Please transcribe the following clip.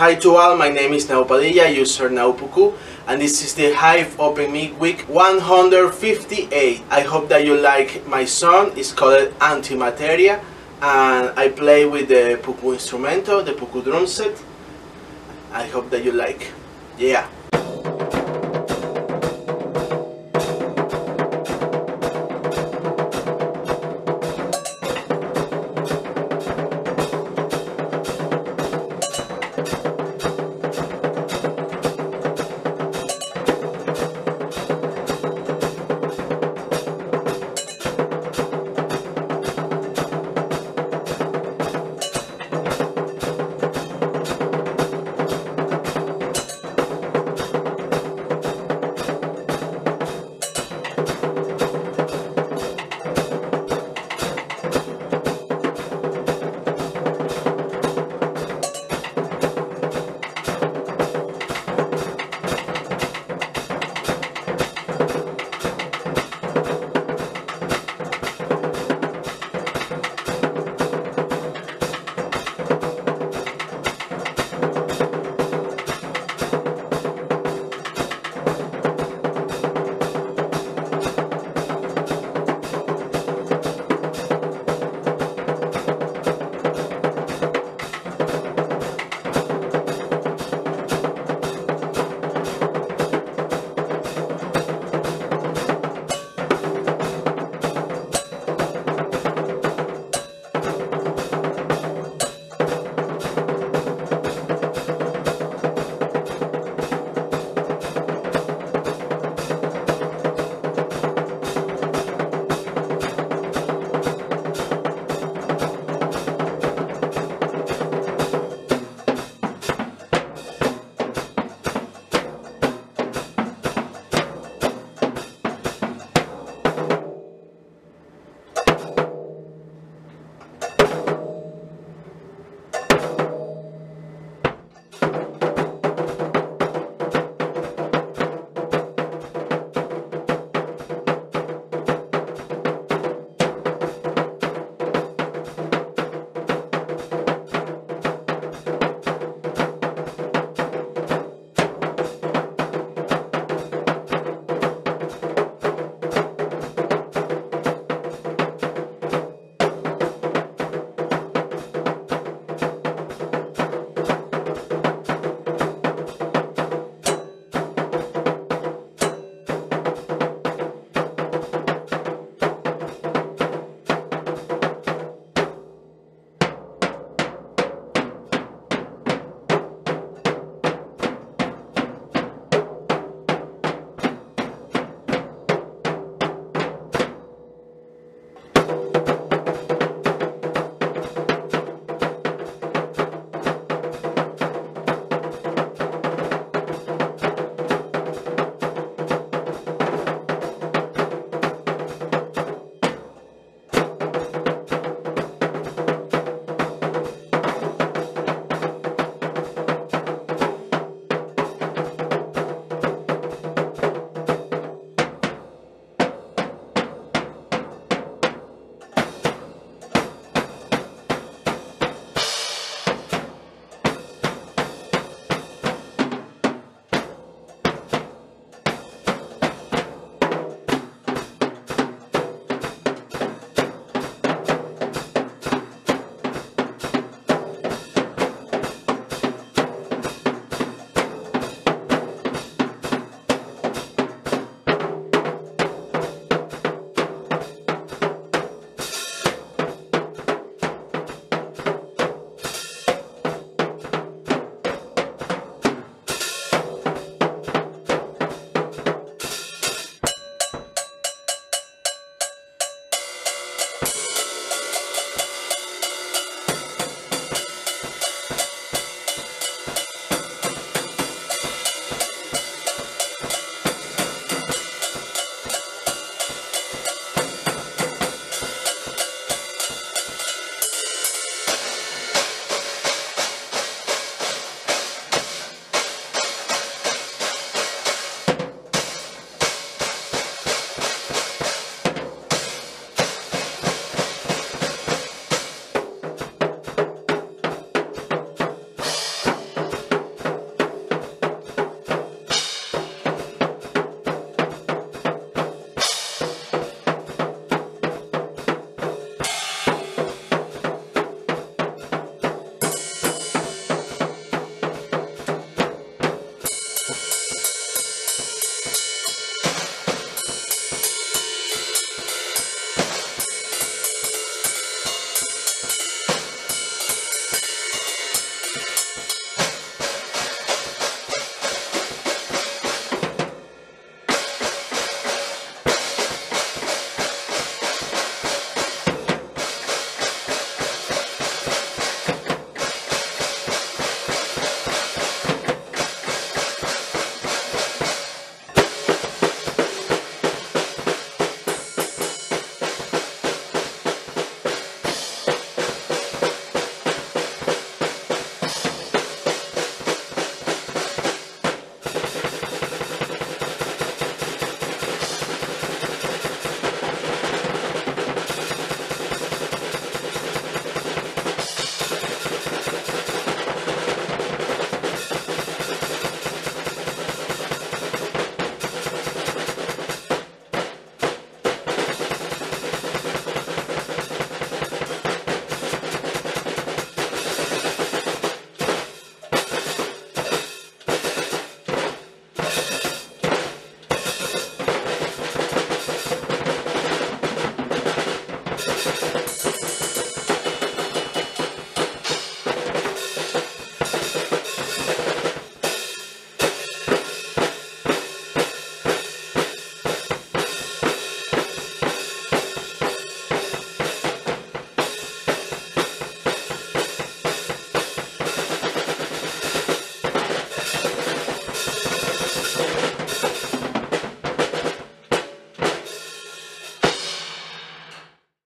Hi to all, my name is Naupadiya, user Nahupuku, and this is the Hive Open Mic Week 158. I hope that you like my song, it's called Antimateria, and I play with the Puku instrumento, the Puku drum set. I hope that you like. Yeah.